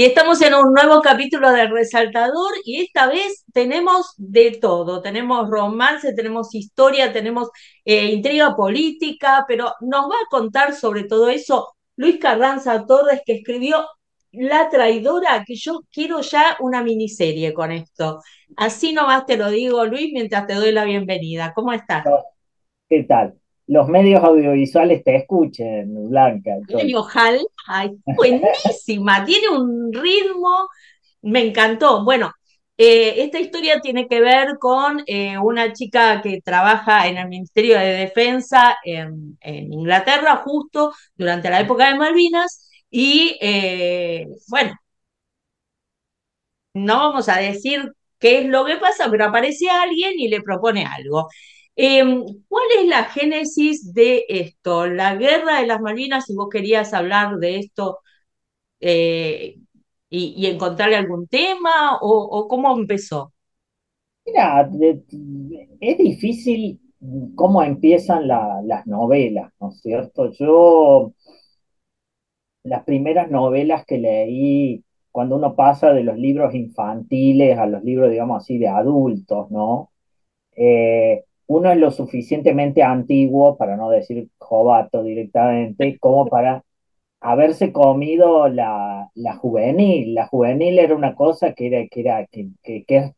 Y estamos en un nuevo capítulo del Resaltador y esta vez tenemos de todo. Tenemos romance, tenemos historia, tenemos eh, intriga política, pero nos va a contar sobre todo eso Luis Carranza Torres, que escribió La traidora, que yo quiero ya una miniserie con esto. Así nomás te lo digo, Luis, mientras te doy la bienvenida. ¿Cómo estás? ¿Qué tal? Los medios audiovisuales te escuchen, Blanca. Ojalá, ay, buenísima, tiene un ritmo, me encantó. Bueno, eh, esta historia tiene que ver con eh, una chica que trabaja en el Ministerio de Defensa en, Inglaterra justo durante la época de Malvinas y eh, bueno, no vamos a decir qué es lo que pasa, pero aparece alguien y le propone algo. Em, ¿Cuál es la génesis de esto? La guerra de las Malvinas, si vos querías hablar de esto eh, y, encontrarle algún tema, o, cómo empezó? Mira, es difícil cómo empiezan las novelas, ¿no es cierto? Yo, las primeras novelas que leí cuando uno pasa de los libros infantiles a los libros, digamos así, de adultos, ¿no? Eh, uno es lo suficientemente antiguo, para no decir jovato directamente, como para haberse comido la, juvenil. La juvenil era una cosa que era, que era, que, que,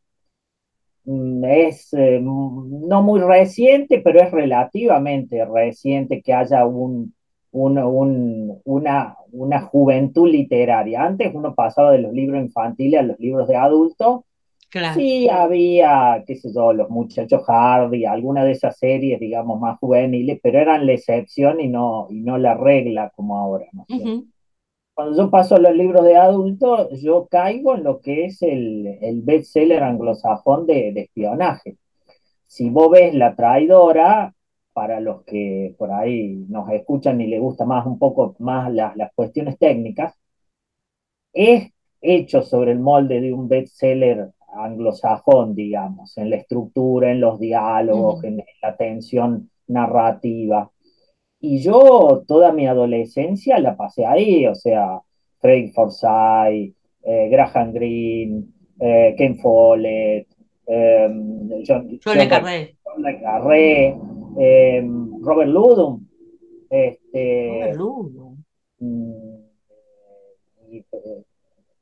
mm, es eh, no muy reciente, pero es relativamente reciente que haya un, una, una juventud literaria. Antes uno pasaba de los libros infantiles a los libros de adultos Sí, había, qué sé yo, los muchachos Hardy, alguna de esas series, digamos, más juveniles, pero eran la excepción y no, y no la regla como ahora, ¿no? Cuando yo paso a los libros de adultos, yo caigo en lo que es el, el bestseller anglosajón de, de espionaje. Si vos ves La Traidora, para los que por ahí nos escuchan y les gusta más un poco más las, las cuestiones técnicas, es hecho sobre el molde de un bestseller anglosajón, digamos, en la estructura, en los diálogos, en la tensión narrativa. Y yo toda mi adolescencia la pasé ahí, o sea, Craig Forsyth, eh, Graham Greene, eh, Ken Follett, em, John, Le Carré, em, Robert Ludlum. Este, Robert mm, Y,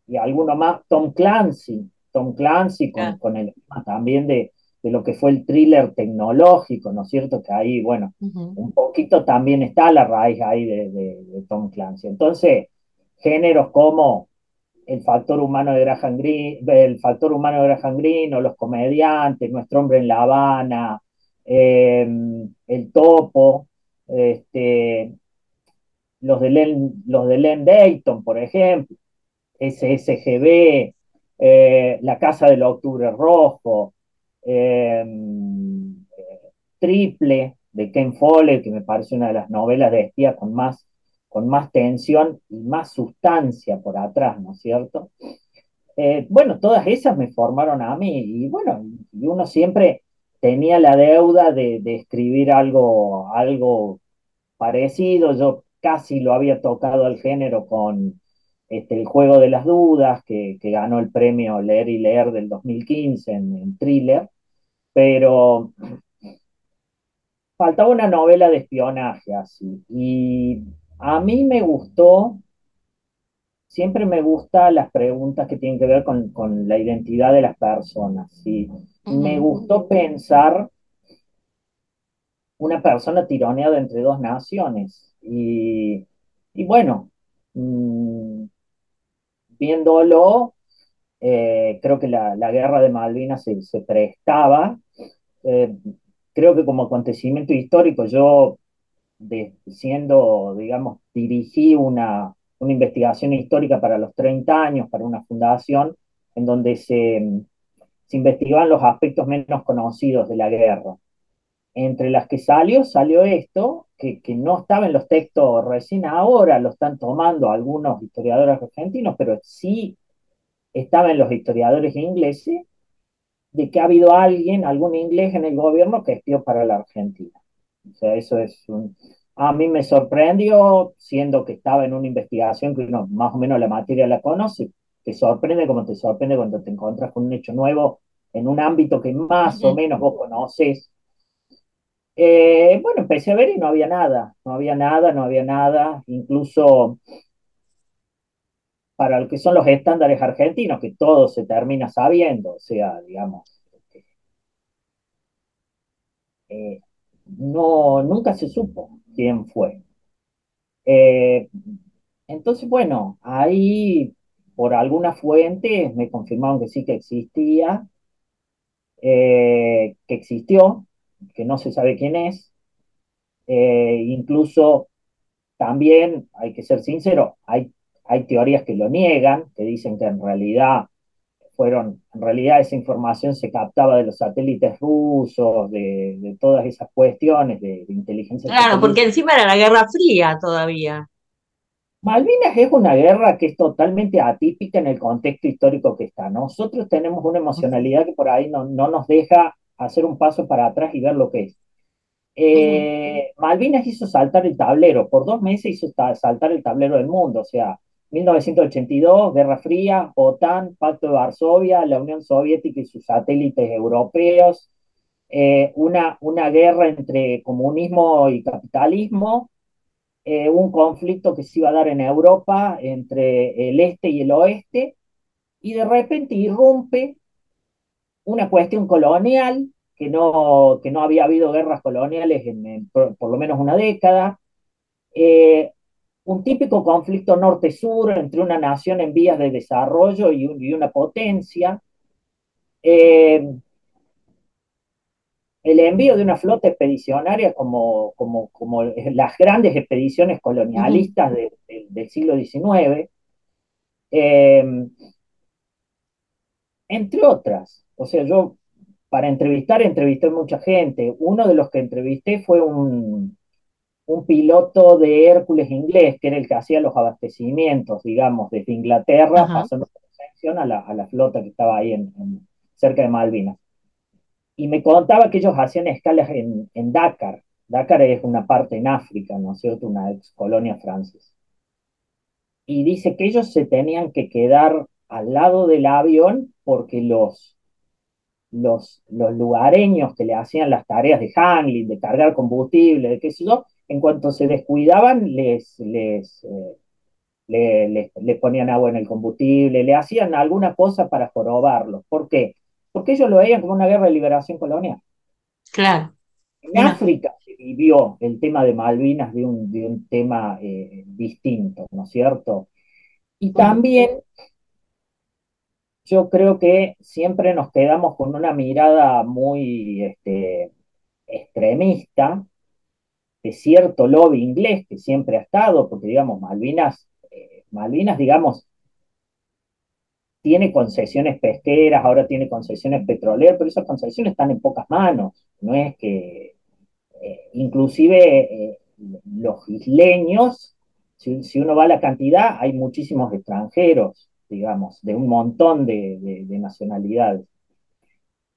y alguno más, Tom Clancy. Tom Clancy, con, con el también de, de, lo que fue el thriller tecnológico, ¿no es cierto? Que ahí, bueno, un poquito también está la raíz ahí de, de, Tom Clancy. Entonces, géneros como el factor humano de Graham Greene, el factor humano de Graham Greene, o los comediantes, Nuestro hombre en La Habana, em, El Topo, este, los de Len, los de Len Dayton, por ejemplo, SSGB, eh, la Casa del Octubre Rojo, eh, Triple de Ken Follett, que me parece una de las novelas de espía con más, con más tensión y más sustancia por atrás, ¿no es cierto? Eh, bueno, todas esas me formaron a mí y bueno, y uno siempre tenía la deuda de, de escribir algo, algo parecido, yo casi lo había tocado al género con, este, el juego de las dudas, que, ganó el premio Leer y Leer del 2015 en, thriller, pero faltaba una novela de espionaje así. Y a mí me gustó, siempre me gustan las preguntas que tienen que ver con, la identidad de las personas. ¿sí? Me gustó pensar una persona tironeada entre dos naciones. Y, bueno, mm, viéndolo, eh, creo que la, guerra de Malvinas se, prestaba. Eh, creo que como acontecimiento histórico, yo, siendo, digamos, dirigí una, una investigación histórica para los 30 años, para una fundación, en donde se, se investigaban los aspectos menos conocidos de la guerra. Entre las que salió, salió esto, que, no estaba en los textos recién ahora, lo están tomando algunos historiadores argentinos, pero sí estaba en los historiadores ingleses, de que ha habido alguien, algún inglés en el gobierno que espió para la Argentina. O sea, eso es un... A mí me sorprendió, siendo que estaba en una investigación que uno más o menos la materia la conoce, te sorprende como te sorprende cuando te encuentras con un hecho nuevo en un ámbito que más o menos vos conoces. Eh, bueno, empecé a ver y no había nada, no había nada, no había nada, incluso para lo que son los estándares argentinos, que todo se termina sabiendo, o sea, digamos, eh, no, nunca se supo quién fue. Eh, entonces, bueno, ahí por alguna fuente me confirmaron que sí que existía, que existió, que no se sabe quién es. incluso también, hay que ser sincero, hay hay teorías que lo niegan, que dicen que en realidad fueron, en realidad esa información se captaba de los satélites rusos, de, todas esas cuestiones de, inteligencia. Claro, porque encima era la Guerra Fría todavía. Malvinas es una guerra que es totalmente atípica en el contexto histórico que está. Nosotros tenemos una emocionalidad que por ahí no, no nos deja hacer un paso para atrás y ver lo que es. Eh, Malvinas hizo saltar el tablero, por dos meses hizo saltar el tablero del mundo, o sea, 1982, Guerra Fría, OTAN, Pacto de Varsovia, la Unión Soviética y sus satélites europeos, eh, una, una guerra entre comunismo y capitalismo, eh, un conflicto que se iba a dar en Europa entre el este y el oeste, y de repente irrumpe una cuestión colonial, que no, que no había habido guerras coloniales en, por, lo menos una década, eh, un típico conflicto norte-sur entre una nación en vías de desarrollo y, una potencia. Eh, el envío de una flota expedicionaria como, como, como las grandes expediciones colonialistas del siglo XIX, eh, entre otras. O sea, yo para entrevistar entrevisté mucha gente. Uno de los que entrevisté fue un, un piloto de Hércules inglés, que era el que hacía los abastecimientos, digamos, desde Inglaterra, pasando a la, a la flota que estaba ahí en, cerca de Malvinas. Y me contaba que ellos hacían escalas en, en Dakar. Dakar es una parte en África, ¿no es cierto? Una ex colonia francesa. Y dice que ellos se tenían que quedar al lado del avión porque los, los, los lugareños que le hacían las tareas de handling, de cargar combustible, de qué sé yo, en cuanto se descuidaban, les, les, eh, le, ponían agua en el combustible, le hacían alguna cosa para jorobarlos. ¿Por qué? Porque ellos lo veían como una guerra de liberación colonial. Claro. En África se vivió el tema de Malvinas de un, de un tema eh, distinto, ¿no es cierto? Y también yo creo que siempre nos quedamos con una mirada muy este, extremista de cierto lobby inglés que siempre ha estado, porque digamos, Malvinas, eh, Malvinas, digamos, tiene concesiones pesqueras, ahora tiene concesiones petroleras, pero esas concesiones están en pocas manos, no es que, eh, inclusive eh, los isleños, si, uno va a la cantidad, hay muchísimos extranjeros, digamos, de un montón de, nacionalidades.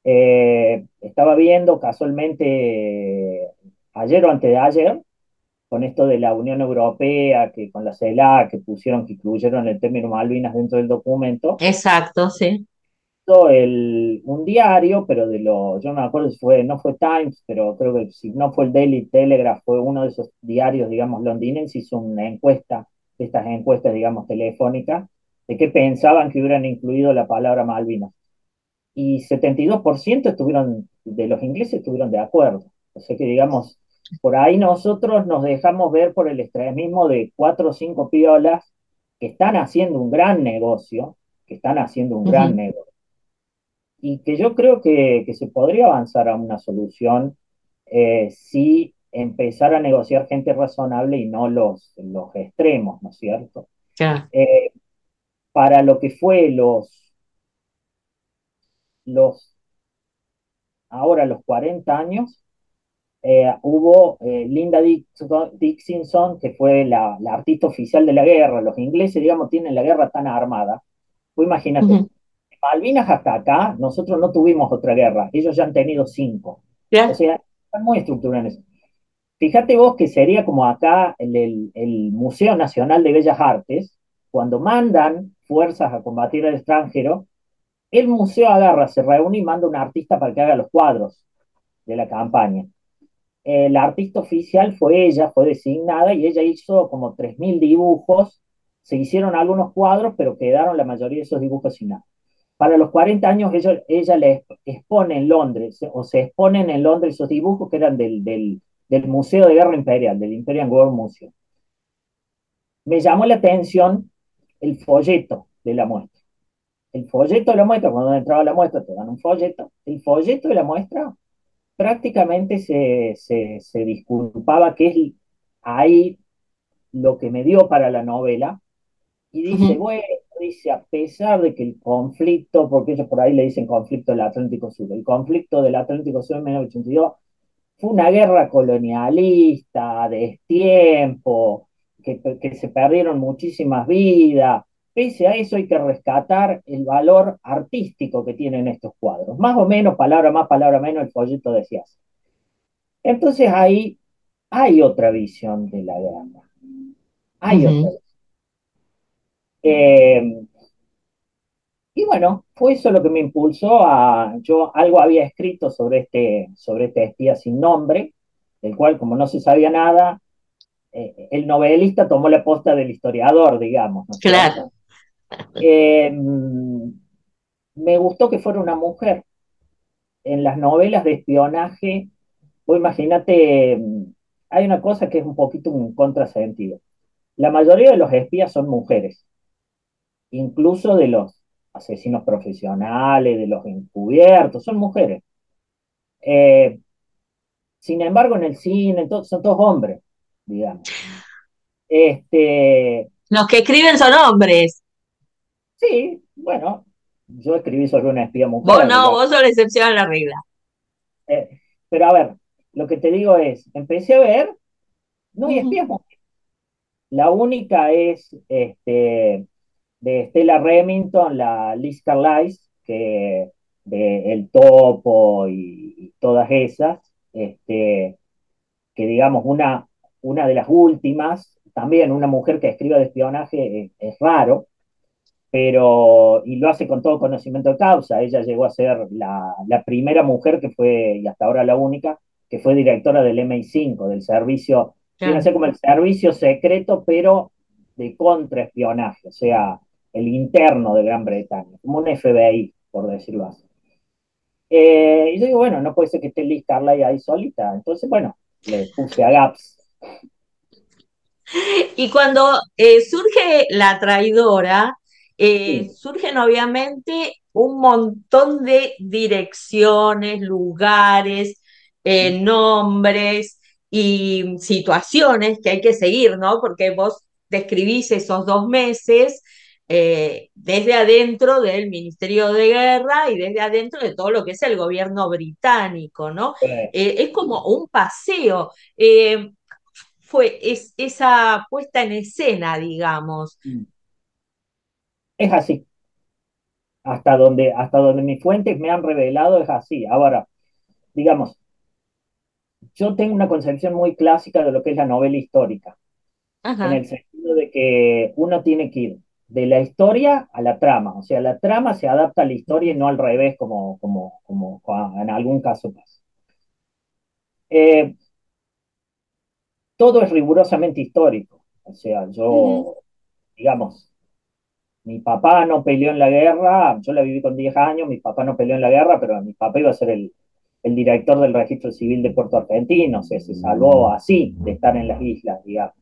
estaba viendo casualmente ayer o antes de ayer, con esto de la Unión Europea, que con la CELAC, que pusieron, que incluyeron el término Malvinas dentro del documento. Exacto, sí. El, un diario, pero de lo, yo no me acuerdo si fue, no fue Times, pero creo que si no fue el Daily Telegraph, fue uno de esos diarios, digamos, londinenses, hizo una encuesta, de estas encuestas, digamos, telefónicas, de qué pensaban que hubieran incluido la palabra Malvinas. Y 72% estuvieron, de los ingleses estuvieron de acuerdo. O sea que, digamos, por ahí nosotros nos dejamos ver por el extremismo de cuatro o cinco piolas que están haciendo un gran negocio, que están haciendo un gran negocio. Y que yo creo que, se podría avanzar a una solución eh, si empezar a negociar gente razonable y no los, los extremos, ¿no es cierto? Eh, para lo que fue los, los, ahora los 40 años, eh, hubo eh, Linda Dixon, que fue la, artista oficial de la guerra. Los ingleses, digamos, tienen la guerra tan armada. Pues imagínate, Malvinas hasta acá, nosotros no tuvimos otra guerra. Ellos ya han tenido cinco. O sea, están muy estructurados Fíjate vos que sería como acá el, el, Museo Nacional de Bellas Artes, cuando mandan fuerzas a combatir al extranjero, el museo agarra, se reúne y manda un artista para que haga los cuadros de la campaña. La artista oficial fue ella, fue designada y ella hizo como 3.000 dibujos. Se hicieron algunos cuadros, pero quedaron la mayoría de esos dibujos sin nada. Para los 40 años ella, ella le expone en Londres, o se exponen en Londres esos dibujos que eran del, del, del Museo de Guerra Imperial, del Imperial War Museum. Me llamó la atención el folleto de la muestra. El folleto de la muestra, cuando entraba la muestra te dan un folleto, el folleto de la muestra prácticamente se, se, se disculpaba que es ahí lo que me dio para la novela, y dice, bueno, dice, a pesar de que el conflicto, porque ellos por ahí le dicen conflicto del Atlántico Sur, el conflicto del Atlántico Sur en 1982 fue una guerra colonialista, de tiempo, que, que se perdieron muchísimas vidas, Pese a eso hay que rescatar el valor artístico que tienen estos cuadros. Más o menos, palabra más, palabra menos, el folleto decía así. Entonces ahí hay otra visión de la guerra. Hay otra visión. Eh, y bueno, fue eso lo que me impulsó a. Yo algo había escrito sobre este, sobre este espía sin nombre, del cual, como no se sabía nada, eh, el novelista tomó la posta del historiador, digamos. claro. Eh, me gustó que fuera una mujer. En las novelas de espionaje, vos imagínate, hay una cosa que es un poquito un contrasentido. La mayoría de los espías son mujeres, incluso de los asesinos profesionales, de los encubiertos, son mujeres. Eh, sin embargo, en el cine son todos hombres, digamos. Este, los que escriben son hombres. Sí, bueno, yo escribí sobre una espía mujer. Vos no, vos sos la excepción a la regla. Eh, pero a ver, lo que te digo es, empecé a ver, no hay espías mujeres. La única es este, de Stella Remington, la Liz Carlisle, que de El Topo y, todas esas, este, que digamos una, una de las últimas, también una mujer que escriba de espionaje es raro, pero, y lo hace con todo conocimiento de causa. Ella llegó a ser la, la primera mujer que fue, y hasta ahora la única, que fue directora del MI5, del servicio, claro. ser como el servicio secreto, pero de contraespionaje, o sea, el interno de Gran Bretaña, como un FBI, por decirlo así. Eh, y yo digo, bueno, no puede ser que esté Liz Carly ahí solita. Entonces, bueno, le puse a Gaps. Y cuando eh, surge la traidora, eh, surgen obviamente un montón de direcciones, lugares, eh, nombres y situaciones que hay que seguir, ¿no? Porque vos describís esos dos meses eh, desde adentro del Ministerio de Guerra y desde adentro de todo lo que es el gobierno británico, ¿no? es como un paseo. Fue es, esa puesta en escena, digamos. Mm es así. Hasta donde, hasta donde mis fuentes me han revelado es así. Ahora, digamos, yo tengo una concepción muy clásica de lo que es la novela histórica, en el sentido de que uno tiene que ir de la historia a la trama, o sea, la trama se adapta a la historia y no al revés como, como, como en algún caso pasa. Eh, todo es rigurosamente histórico, o sea, yo, digamos, mi papá no peleó en la guerra, yo la viví con 10 años, mi papá no peleó en la guerra, pero mi papá iba a ser el, director del registro civil de Puerto Argentino, o sea, se salvó así de estar en las islas, digamos.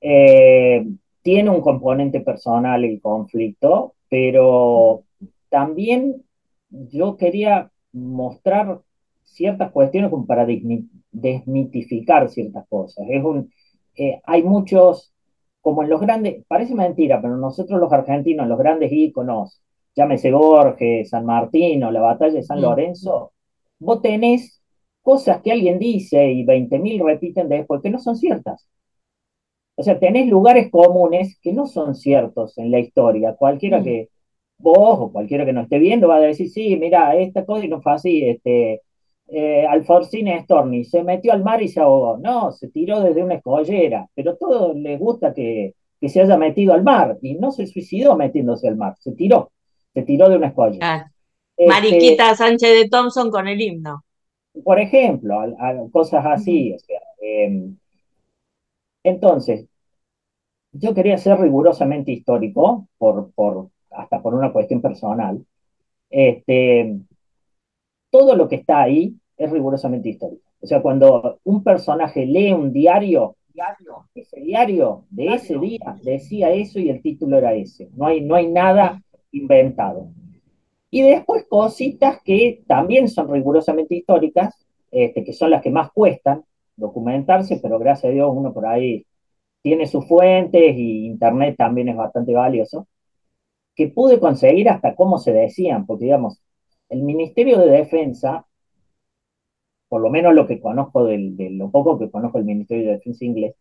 Eh, tiene un componente personal el conflicto, pero también yo quería mostrar ciertas cuestiones como para desmitificar ciertas cosas. Es un, eh, hay muchos como en los grandes, parece mentira, pero nosotros los argentinos, los grandes íconos, llámese Borges, San Martín o la batalla de San mm. Lorenzo, vos tenés cosas que alguien dice y 20.000 repiten después que no son ciertas. O sea, tenés lugares comunes que no son ciertos en la historia. Cualquiera mm. que vos o cualquiera que no esté viendo va a decir, sí, mira, esta cosa no fue así, este, eh, Alfonsín Storni se metió al mar y se ahogó. No, se tiró desde una escollera, pero todos les gusta que, que se haya metido al mar, y no se suicidó metiéndose al mar, se tiró, se tiró de una escolla. Ah, Este, Mariquita Sánchez de Thompson con el himno. por ejemplo, a- a cosas así. o sea, eh, entonces, yo quería ser rigurosamente histórico, por, por, hasta por una cuestión personal. Este, todo lo que está ahí es rigurosamente histórico. O sea, cuando un personaje lee un diario, ese diario de ese día decía eso y el título era ese. No hay, no hay nada inventado. Y después cositas que también son rigurosamente históricas, este, que son las que más cuestan documentarse, pero gracias a Dios uno por ahí tiene sus fuentes y internet también es bastante valioso, que pude conseguir hasta cómo se decían, porque digamos, el Ministerio de Defensa, por lo menos lo que conozco del, de lo poco que conozco del Ministerio de Defensa inglés,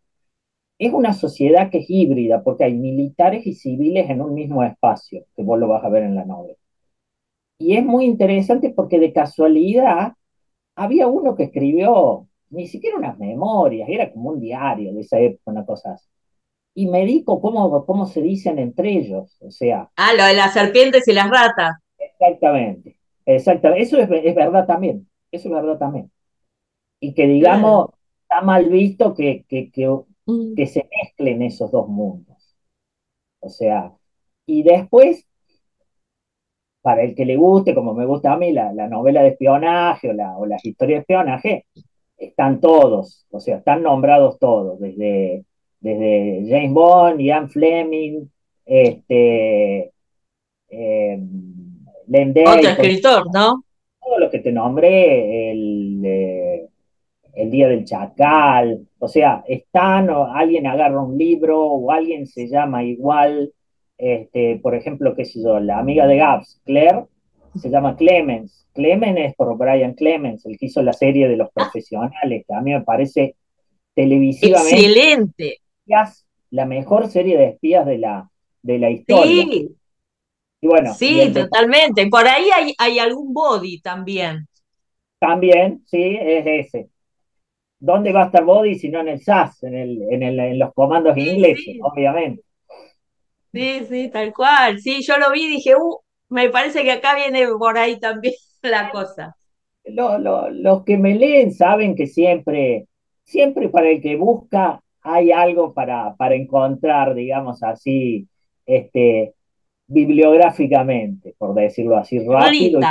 es una sociedad que es híbrida, porque hay militares y civiles en un mismo espacio, que vos lo vas a ver en la novela. Y es muy interesante porque de casualidad había uno que escribió ni siquiera unas memorias, era como un diario de esa época, una cosa así. Y me dijo cómo, cómo se dicen entre ellos, o sea, Ah, lo de las serpientes y las ratas. exactamente, exactamente, eso es, es verdad también, eso es verdad también. Y que Claro. digamos, está mal visto que, que, que, Mm. que se mezclen esos dos mundos, o sea, y después para el que le guste, como me gusta a mí, la, la novela de espionaje o, la, o las historias de espionaje, están todos, o sea, están nombrados todos, desde, desde James Bond, Ian Fleming, este, eh, Otro escritor, ¿no? todos los que te nombré, el, eh, el Día del Chacal, o sea, están, o alguien agarra un libro, o alguien se llama igual, este, por ejemplo, qué sé yo, la amiga de Gaps, Claire, se llama Clemens. Clemens es por Brian Clemens, el que hizo la serie de los Ah, profesionales, que a mí me parece televisivamente excelente. la mejor serie de espías de la, de la historia. Sí, Y bueno, y sí, totalmente. Por ahí hay, hay algún body también. también, sí, es ese. ¿Dónde va a estar Body si no en el SAS, en, el, en, el, en los comandos Sí, ingleses, sí, obviamente? sí, sí, tal cual. Sí, yo lo vi y dije, uh, me parece que acá viene por ahí también la cosa. Lo, lo, los que me leen saben que siempre, siempre para el que busca hay algo para, para encontrar, digamos así, este, bibliográficamente, por decirlo así, rápido y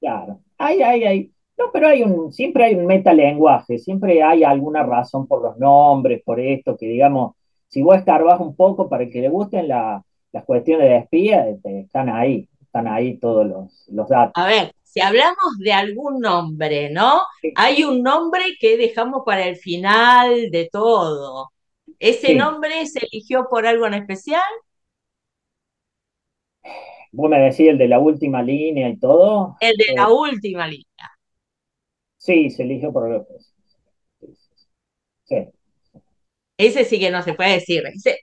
claro. Hay, hay, hay. No, pero hay un, siempre hay un metalenguaje, siempre hay alguna razón por los nombres, por esto, que digamos, si vos escarbas un poco para el que le gusten la, las cuestiones de espía, este, están ahí, están ahí todos los, los datos. A ver, si hablamos de algún nombre, ¿no? Sí, Hay un nombre que dejamos para el final de todo. ¿Ese sí. nombre se eligió por algo en especial? Vos me decís el de la última línea y todo. El de la Eh, última línea. sí, se eligió por... Sí. Ese sí que no se puede decir. Ese,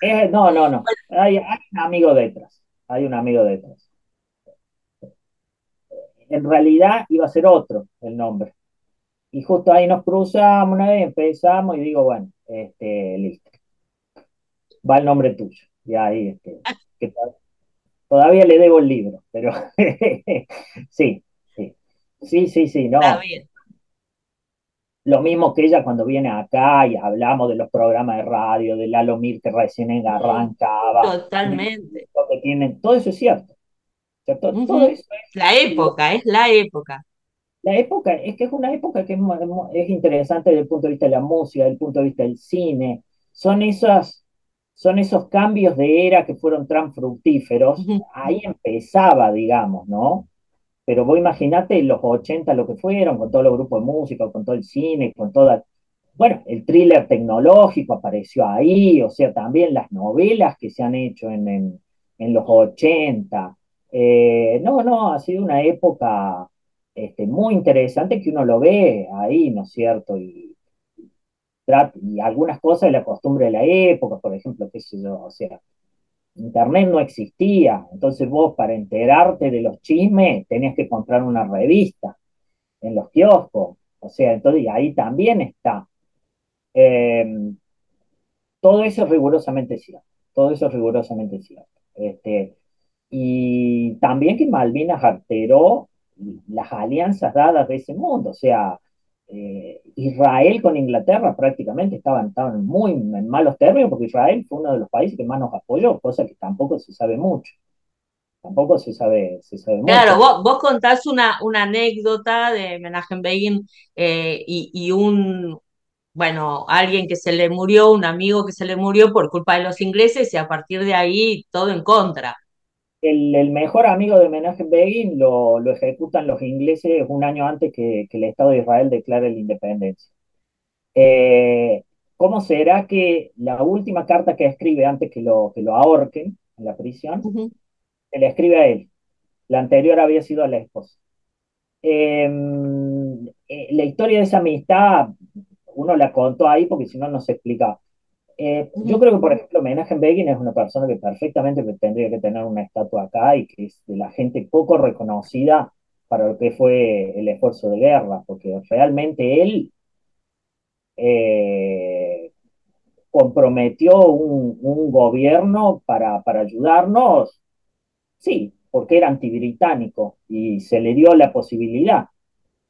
Eh, no, no, no. Hay, hay un amigo detrás. Hay un amigo detrás. En realidad iba a ser otro el nombre. Y justo ahí nos cruzamos una vez, empezamos y digo, bueno, este, listo. Va el nombre tuyo. Y ahí, este, que todavía le debo el libro, pero sí, sí. Sí, sí, sí, está no. bien. Lo mismo que ella cuando viene acá y hablamos de los programas de radio, de Lalo Mir que recién arrancaba, Totalmente. que tienen, todo eso es cierto. O sea, to- todo Ujú. eso es, La época, es la época. la época, es que es una época que es, es interesante desde el punto de vista de la música, desde el punto de vista del cine. Son esas, son esos cambios de era que fueron tan fructíferos. Ahí empezaba, digamos, ¿no? Pero vos imaginate los 80 lo que fueron, con todos los grupos de música, con todo el cine, con toda... Bueno, el thriller tecnológico apareció ahí, o sea, también las novelas que se han hecho en, en, en los 80. Eh, no, no, ha sido una época este, muy interesante que uno lo ve ahí, ¿no es cierto? Y, y algunas cosas de la costumbre de la época, por ejemplo, qué sé yo, o sea, Internet no existía, entonces vos para enterarte de los chismes tenías que comprar una revista en los kioscos, o sea, entonces ahí también está. Eh, todo eso es rigurosamente cierto, todo eso es rigurosamente cierto. Este, y también que Malvinas alteró las alianzas dadas de ese mundo, o sea, eh, Israel con Inglaterra prácticamente estaban, estaban muy en malos términos porque Israel fue uno de los países que más nos apoyó, cosa que tampoco se sabe mucho. Tampoco se sabe, se sabe mucho. Claro, vos, vos contás una, una anécdota de Menachem Begin eh, y, y un, bueno, alguien que se le murió, un amigo que se le murió por culpa de los ingleses y a partir de ahí todo en contra. El, el mejor amigo de Menachem Begin lo, lo ejecutan los ingleses un año antes que, que el Estado de Israel declare la independencia. Eh, ¿Cómo será que la última carta que escribe antes que lo, que lo ahorquen en la prisión, se le escribe a él? La anterior había sido a la esposa. Eh, eh, la historia de esa amistad, uno la contó ahí porque si no, no se explica. Eh, yo creo que, por ejemplo, Menachem Begin es una persona que perfectamente tendría que tener una estatua acá y que es de la gente poco reconocida para lo que fue el esfuerzo de guerra, porque realmente él eh, comprometió un, un gobierno para, para ayudarnos, sí, porque era antibritánico y se le dio la posibilidad,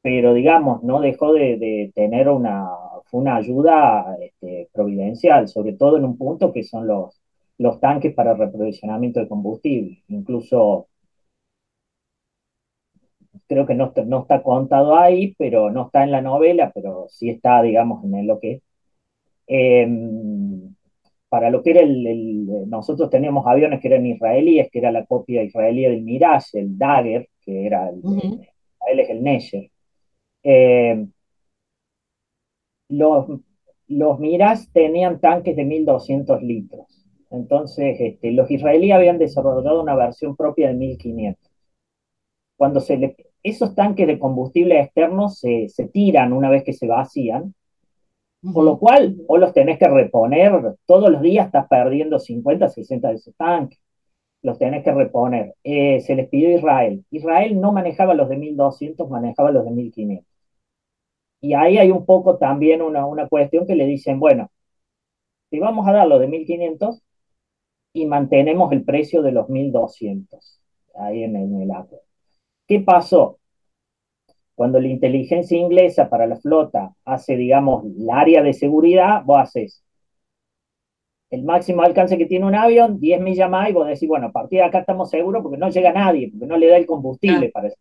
pero digamos, no dejó de, de tener una, fue una ayuda este, providencial, sobre todo en un punto que son los, los tanques para reprovisionamiento de combustible. Incluso creo que no, está- no está contado ahí, pero no está en la novela, pero sí está, digamos, en lo que eh, para lo que era el, el, nosotros teníamos aviones que eran israelíes, que era la copia israelí del Mirage, el Dagger, que era el Israel es el Neger. Eh, los, los Mirage tenían tanques de 1200 litros. Entonces, este, los israelíes habían desarrollado una versión propia de 1500. Cuando se le, esos tanques de combustible externos se, se tiran una vez que se vacían, por lo cual o los tenés que reponer, todos los días estás perdiendo 50, 60 de esos tanques. los tenés que reponer. Eh, se les pidió a Israel. Israel no manejaba los de 1200, manejaba los de 1500. Y ahí hay un poco también una, una cuestión que le dicen, bueno, te vamos a dar los de 1500 y mantenemos el precio de los 1200 ahí en, en el acuerdo. ¿Qué pasó? Cuando la inteligencia inglesa para la flota hace, digamos, el área de seguridad, vos haces el máximo alcance que tiene un avión, 10 millas más, y vos decís, bueno, a partir de acá estamos seguros porque no llega nadie, porque no le da el combustible para eso.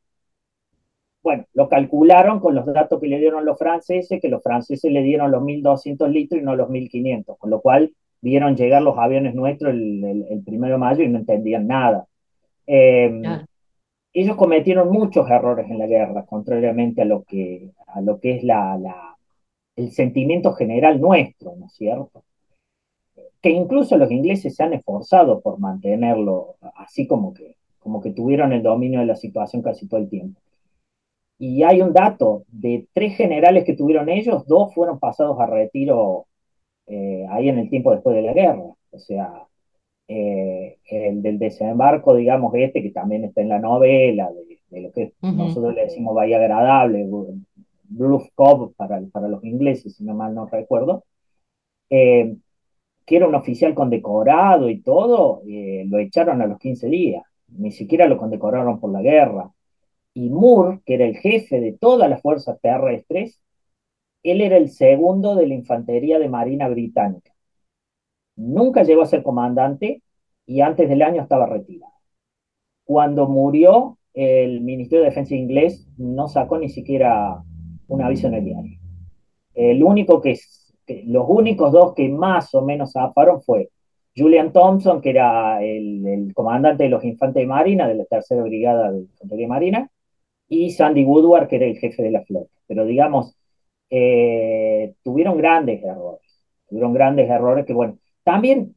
Bueno, lo calcularon con los datos que le dieron los franceses, que los franceses le dieron los 1.200 litros y no los 1.500, con lo cual vieron llegar los aviones nuestros el, el, el primero de mayo y no entendían nada. Eh, claro. ellos cometieron muchos errores en la guerra, contrariamente a lo que, a lo que es la, la, el sentimiento general nuestro, ¿no es cierto? Que incluso los ingleses se han esforzado por mantenerlo así como que, como que tuvieron el dominio de la situación casi todo el tiempo. Y hay un dato, de tres generales que tuvieron ellos, dos fueron pasados a retiro eh, ahí en el tiempo después de la guerra. O sea, eh, el del desembarco, digamos, este, que también está en la novela, de, de lo que nosotros le decimos Bahía Agradable, Bluff Cove para, para los ingleses, si no mal no recuerdo, eh, que era un oficial condecorado y todo, lo echaron a los 15 días. Ni siquiera lo condecoraron por la guerra y Moore, que era el jefe de todas las fuerzas terrestres, él era el segundo de la Infantería de Marina Británica. Nunca llegó a ser comandante y antes del año estaba retirado. Cuando murió, el Ministerio de Defensa inglés no sacó ni siquiera un aviso en el diario. El único que, los únicos dos que más o menos zafaron fue Julian Thompson, que era el, el, comandante de los infantes de marina, de la tercera brigada de infantería marina, y Sandy Woodward, que era el jefe de la flota. Pero digamos, eh, tuvieron grandes errores, tuvieron grandes errores que, bueno, también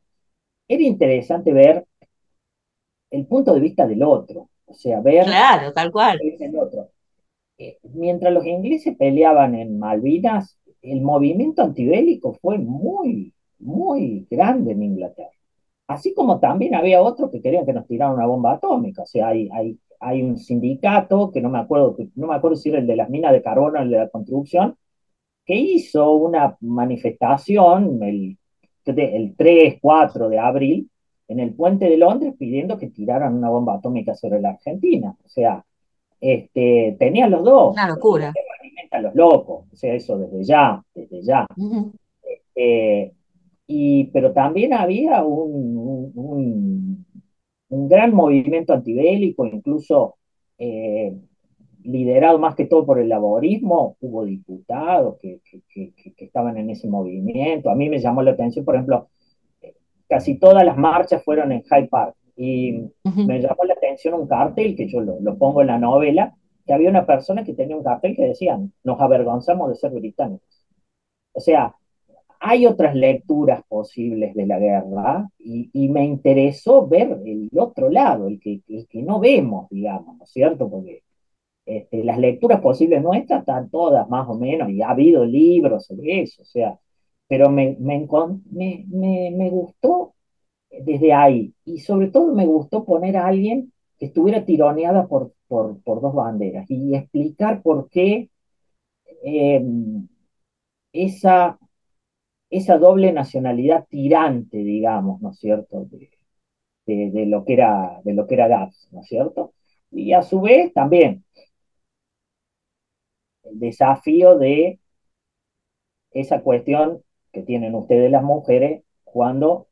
era interesante ver el punto de vista del otro, o sea, ver Claro, tal cual. el otro. Eh, mientras los ingleses peleaban en Malvinas, el movimiento antibélico fue muy, muy grande en Inglaterra. Así como también había otros que querían que nos tiraran una bomba atómica. O sea, hay, hay, hay un sindicato, que no me acuerdo, no me acuerdo si era el de las minas de carbono o el de la construcción, que hizo una manifestación el el 3, 4 de abril, en el puente de Londres pidiendo que tiraran una bomba atómica sobre la Argentina. O sea, este, tenían los dos. Una locura. A los locos, o sea, eso desde ya, desde ya. Eh, y, pero también había un, un, un, gran movimiento antibélico, incluso eh, liderado más que todo por el laborismo, hubo diputados que, que, que, estaban en ese movimiento. A mí me llamó la atención, por ejemplo, casi todas las marchas fueron en Hyde Park. Y me llamó la atención un cartel, que yo lo, lo, pongo en la novela, que había una persona que tenía un cartel que decía, nos avergonzamos de ser británicos. O sea, hay otras lecturas posibles de la guerra y, me interesó ver el otro lado, el que, el que no vemos, digamos, ¿no es cierto? Porque este, las lecturas posibles nuestras están todas más o menos, y ha habido libros sobre eso, o sea, pero me, me, me, gustó desde ahí, y sobre todo me gustó poner a alguien que estuviera tironeada por, por, dos banderas y explicar por qué eh, esa, esa doble nacionalidad tirante, digamos, ¿no es cierto?, de, de, de, lo que era, de lo que era GAPS, ¿no es cierto? Y a su vez también el desafío de esa cuestión que tienen ustedes las mujeres cuando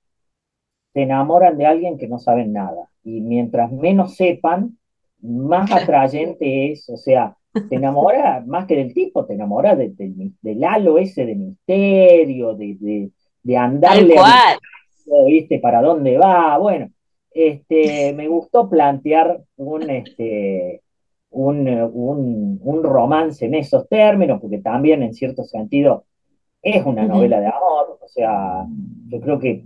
se enamoran de alguien que no saben nada. Y mientras menos sepan, más atrayente es, o sea, te enamora más que del tipo, te enamora del halo ese de misterio, de, de, de andarle a, ¿viste? para dónde va. Bueno, este, me gustó plantear un, este, un, un, un, romance en esos términos, porque también en cierto sentido es una novela de amor, o sea, yo creo que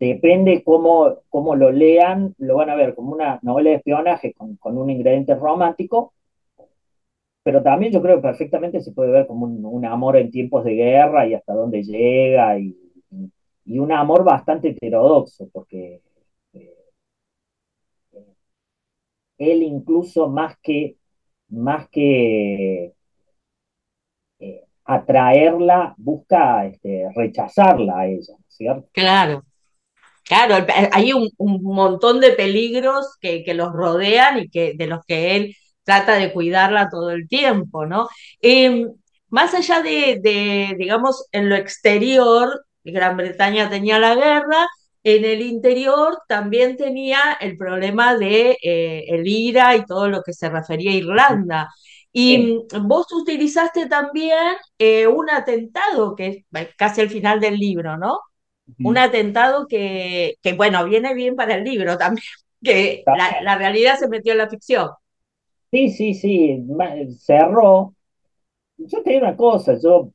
depende cómo, cómo lo lean, lo van a ver como una novela de espionaje con, con un ingrediente romántico, pero también yo creo que perfectamente se puede ver como un, amor en tiempos de guerra y hasta dónde llega, y, y un amor bastante heterodoxo, porque él incluso más que, más que eh, atraerla, busca este, rechazarla a ella, ¿cierto? Claro. Claro, hay un, un montón de peligros que, que, los rodean y que, de los que él trata de cuidarla todo el tiempo, ¿no? Eh, más allá de, de, digamos, en lo exterior, Gran Bretaña tenía la guerra, en el interior también tenía el problema de eh, el IRA y todo lo que se refería a Irlanda. Y sí. vos utilizaste también eh, un atentado, que es casi al final del libro, ¿no? Un atentado que, que, bueno, viene bien para el libro también, que la, la, realidad se metió en la ficción. Sí, sí, sí, cerró. Yo te digo una cosa, yo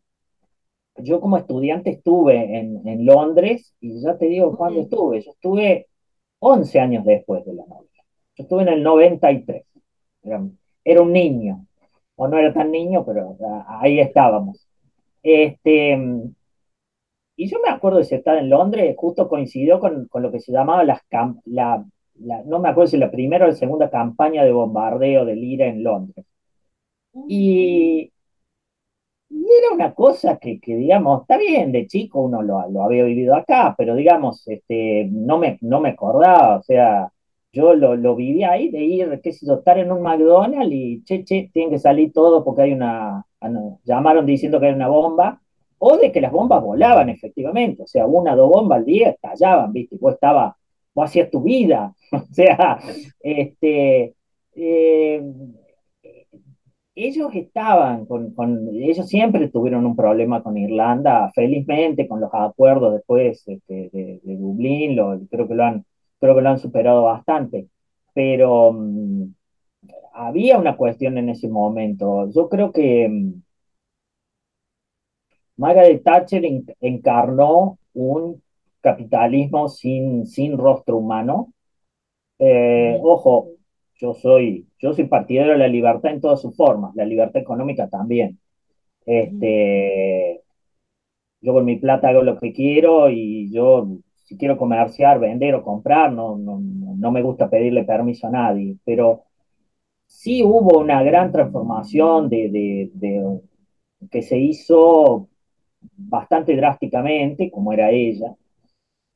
yo como estudiante estuve en, en, Londres y ya te digo cuándo estuve. Yo estuve 11 años después de la novela. Yo estuve en el 93. Era, era un niño. O no era tan niño, pero ahí estábamos. Este, y yo me acuerdo de estar en Londres, justo coincidió con, con lo que se llamaba las la, la, no me acuerdo si la primera o la segunda campaña de bombardeo del IRA en Londres. Y, y era una cosa que, que, digamos, está bien, de chico uno lo, lo, había vivido acá, pero digamos, este, no, me, no me acordaba, o sea, yo lo, lo vivía ahí, de ir, qué sé yo, estar en un McDonald's y, che, che, tienen que salir todos porque hay una, llamaron diciendo que hay una bomba, o de que las bombas volaban efectivamente, o sea, una o dos bombas al día estallaban, viste, vos estaba, vos hacías tu vida, o sea, este... Eh, ellos estaban con, ellos siempre tuvieron un problema con Irlanda, felizmente con los acuerdos después este, de, Dublín, lo, creo, que lo han, creo que lo han superado bastante, pero um, había una cuestión en ese momento. Yo creo que um, Margaret Thatcher encarnó un capitalismo sin, sin rostro humano. Eh, ojo, yo soy, yo soy partidario de la libertad en todas sus formas, la libertad económica también. Este, yo con mi plata hago lo que quiero y yo si quiero comerciar, vender o comprar, no, no, no me gusta pedirle permiso a nadie, pero sí hubo una gran transformación de, de, de, que se hizo bastante drásticamente, como era ella,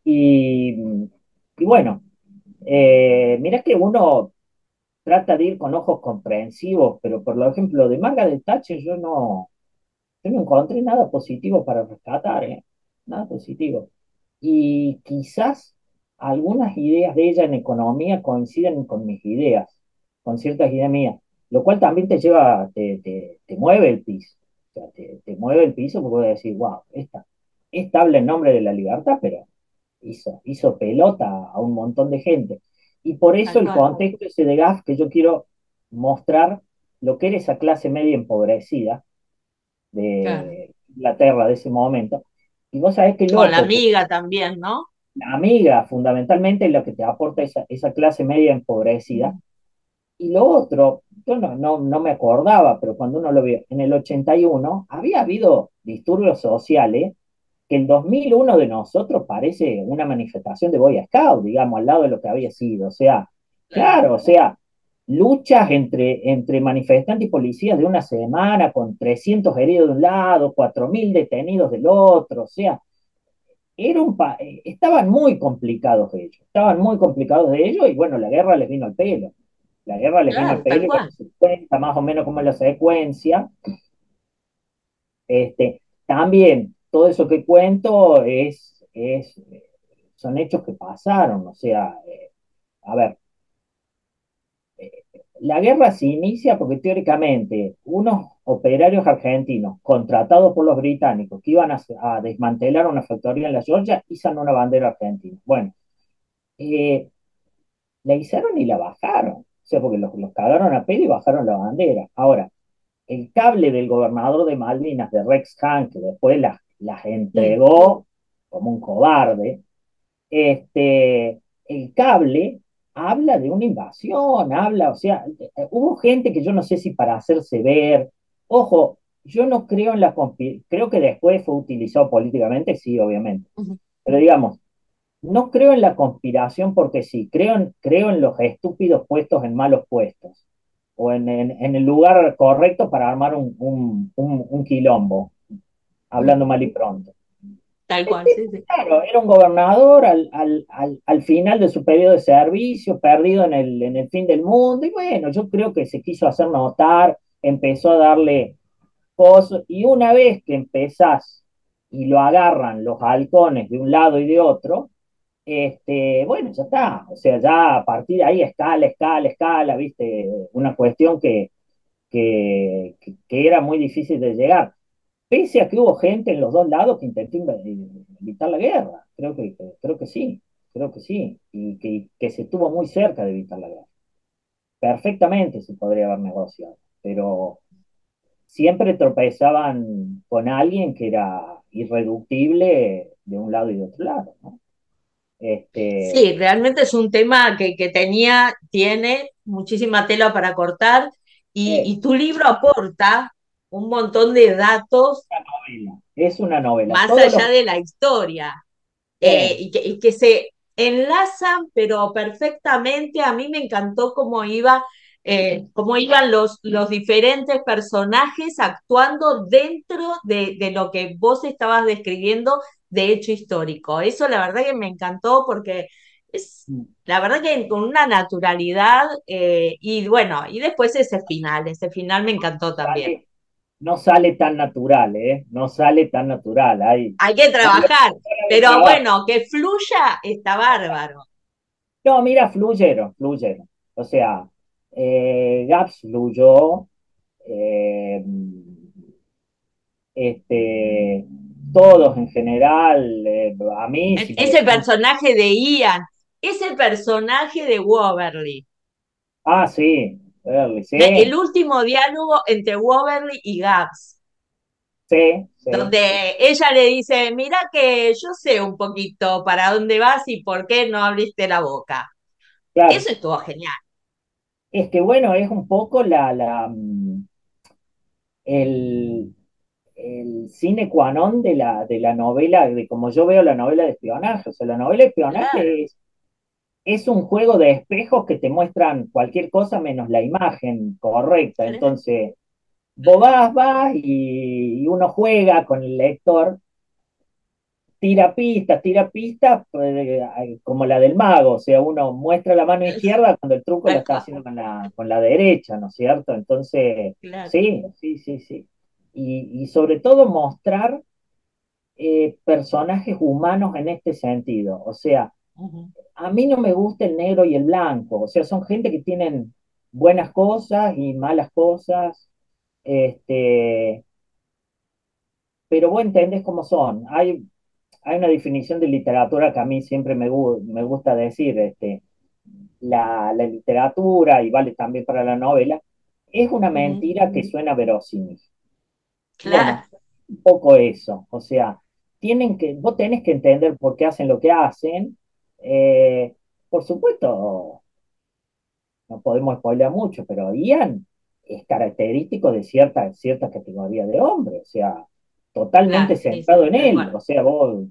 Y, y bueno, eh, mirá que uno trata de ir con ojos comprensivos, pero por ejemplo, de Manga de Tache yo no, yo no encontré nada positivo para rescatar, ¿eh? Nada positivo. Y quizás algunas ideas de ella en economía coinciden con mis ideas, con ciertas ideas mías, lo cual también te lleva, te, te, te mueve el piso. O sea, te, te, mueve el piso porque voy a decir, wow, esta, esta habla en nombre de la libertad, pero hizo, hizo pelota a un montón de gente. Y por eso el contexto ese de GAF que yo quiero mostrar lo que era esa clase media empobrecida de claro. Inglaterra de ese momento. Y vos sabés que... Con la amiga también, ¿no? La amiga, fundamentalmente, es lo que te aporta esa, esa clase media empobrecida. Y lo otro, yo no, no, no me acordaba, pero cuando uno lo vio, en el 81 había habido disturbios sociales que el 2001 de nosotros parece una manifestación de Boy Scout, digamos, al lado de lo que había sido. O sea, claro, o sea, luchas entre, entre manifestantes y policías de una semana, con 300 heridos de un lado, 4.000 detenidos del otro, o sea, era un estaban muy complicados de ellos, estaban muy complicados de ellos y bueno, la guerra les vino al pelo. La guerra les claro, vino al pelo, se cuenta más o menos como es la secuencia. Este, también todo eso que cuento es, es, son hechos que pasaron, o sea, eh, a ver, eh, la guerra se inicia porque teóricamente unos operarios argentinos contratados por los británicos que iban a, desmantelar una factoría en la Georgia izan una bandera argentina. Bueno, eh, la izaron y la bajaron, o sea, porque los, los cagaron a pedo y bajaron la bandera. Ahora, el cable del gobernador de Malvinas, de Rex Hunt, que después las las entregó como un cobarde, este, el cable habla de una invasión, habla, o sea, hubo gente que yo no sé si para hacerse ver, ojo, yo no creo en la creo que después fue utilizado políticamente, sí, obviamente, uh -huh. pero digamos, no creo en la conspiración porque sí, creo en, creo en los estúpidos puestos en malos puestos, o en, en, en el lugar correcto para armar un, un, un, un quilombo hablando mal y pronto. Tal cual, sí, sí. Claro, era un gobernador al, al, al, al, final de su periodo de servicio, perdido en el, en el fin del mundo, y bueno, yo creo que se quiso hacer notar, empezó a darle cosas, y una vez que empezás y lo agarran los halcones de un lado y de otro, este, bueno, ya está, o sea, ya a partir de ahí escala, escala, escala, viste, una cuestión que, que, que, que era muy difícil de llegar pese a que hubo gente en los dos lados que intentó evitar la guerra. Creo que, creo que sí, creo que sí, y que, que se estuvo muy cerca de evitar la guerra. Perfectamente se podría haber negociado, pero siempre tropezaban con alguien que era irreductible de un lado y de otro lado, ¿no? Este... Sí, realmente es un tema que, que tenía, tiene muchísima tela para cortar y, eh. y tu libro aporta un montón de datos. Es una novela. Más Todo allá lo... de la historia. Eh, y, que, y, que, se enlazan, pero perfectamente. A mí me encantó cómo iba. Eh, cómo iban los, los diferentes personajes actuando dentro de, de, lo que vos estabas describiendo de hecho histórico. Eso la verdad que me encantó porque es la verdad que con una naturalidad eh, y bueno, y después ese final, ese final me encantó también no sale tan natural, ¿eh? No sale tan natural. Hay, hay que trabajar, pero bueno, que fluya está bárbaro. No, mira, fluyeron, fluyeron. O sea, eh, Gaps fluyó, eh, este, todos en general, eh, a mí... Si ese me... personaje de Ian, ese personaje de Waverly. Ah, sí, Sí. El último diálogo entre Woverly y Gaps. Sí, sí, Donde ella le dice, mira que yo sé un poquito para dónde vas y por qué no abriste la boca. Claro. Eso estuvo genial. Es que bueno, es un poco la, la mm, el, el cine qua non de la, de la novela, de como yo veo la novela de espionaje. O sea, la novela de espionaje claro. es es un juego de espejos que te muestran cualquier cosa menos la imagen correcta. Entonces, vos vas, vas y, uno juega con el lector. tira pistas, tira pistas, pues, como la del mago, o sea, uno muestra la mano izquierda cuando el truco lo está haciendo con la, con la derecha, ¿no es cierto? Entonces, sí, sí, sí, sí. Y, sobre todo mostrar eh, personajes humanos en este sentido, o sea, a mí no me gusta el negro y el blanco, o sea, son gente que tienen buenas cosas y malas cosas, este, pero vos entendés cómo son. Hay, hay una definición de literatura que a mí siempre me, me gusta decir, este, la, literatura, y vale también para la novela, es una mentira que suena verosímil. Claro. un poco eso, o sea, tienen que, vos tenés que entender por qué hacen lo que hacen. Eh, por supuesto, no podemos spoiler mucho, pero Ian es característico de cierta, cierta categoría de hombre, o sea, totalmente centrado en él, o sea, vos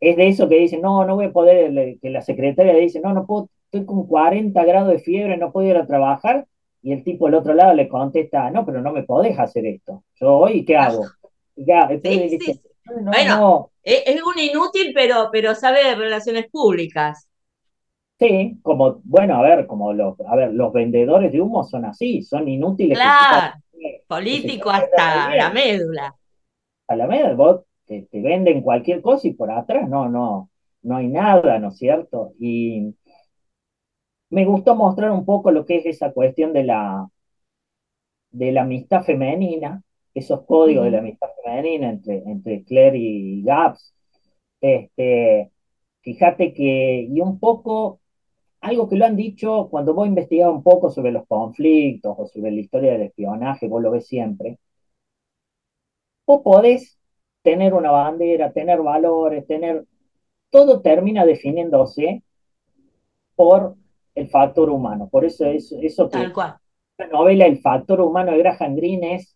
es de eso que dicen, no, no voy a poder, que la secretaria le dice, no, no puedo, estoy con 40 grados de fiebre, no puedo ir a trabajar, y el tipo del otro lado le contesta, no, pero no me podés hacer esto, yo hoy, ¿qué hago? bueno, es un inútil, pero, pero sabe de relaciones públicas. Sí, como, bueno, a ver, como los, a ver, los vendedores de humo son así, son inútiles. Claro, político hasta la médula. A la médula, vos te, venden cualquier cosa y por atrás no, no, no hay nada, ¿no es cierto? Y me gustó mostrar un poco lo que es esa cuestión de la, de la amistad femenina, esos códigos de la amistad femenina entre, entre Claire y Gaps. Este, fíjate que, y un poco, algo que lo han dicho cuando vos investigado un poco sobre los conflictos o sobre la historia del espionaje, vos lo ves siempre, vos podés tener una bandera, tener valores, tener... Todo termina definiéndose por el factor humano. Por eso es eso que la novela El factor humano de Graham Greene es,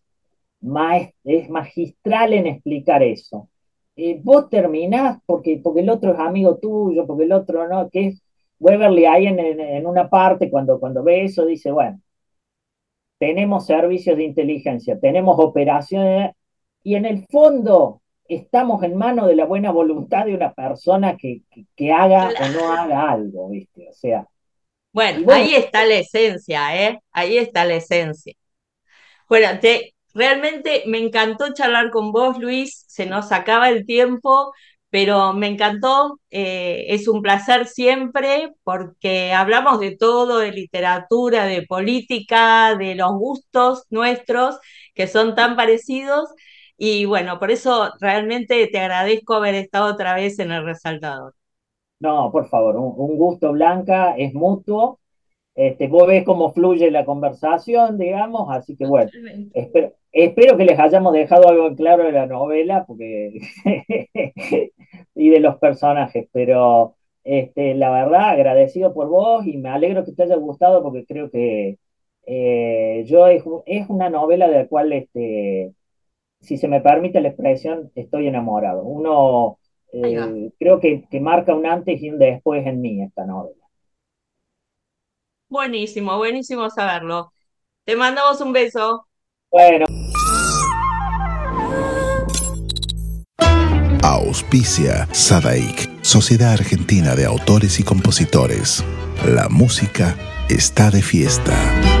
es magistral en explicar eso. Eh, vos terminás porque, porque el otro es amigo tuyo, porque el otro no, que es Weberly ahí en, en, una parte cuando, cuando ve eso dice, bueno, tenemos servicios de inteligencia, tenemos operaciones y en el fondo estamos en manos de la buena voluntad de una persona que, que, haga o no haga algo, ¿viste? O sea. Bueno, ahí está la esencia, ¿eh? Ahí está la esencia. Bueno, te, realmente me encantó charlar con vos, Luis. Se nos acaba el tiempo, pero me encantó. Eh, es un placer siempre porque hablamos de todo, de literatura, de política, de los gustos nuestros, que son tan parecidos. Y bueno, por eso realmente te agradezco haber estado otra vez en el resaltador. No, por favor, un, gusto, Blanca, es mutuo. Este, vos ves cómo fluye la conversación, digamos, así que bueno, espero, espero que les hayamos dejado algo claro de la novela porque y de los personajes, pero este, la verdad, agradecido por vos y me alegro que te haya gustado porque creo que eh, yo es, es, una novela de la cual este, si se me permite la expresión, estoy enamorado. Uno eh, creo que, que, marca un antes y un después en mí esta novela. Buenísimo, buenísimo saberlo. Te mandamos un beso. Bueno. Auspicia Sadaik, Sociedad Argentina de Autores y Compositores. La música está de fiesta.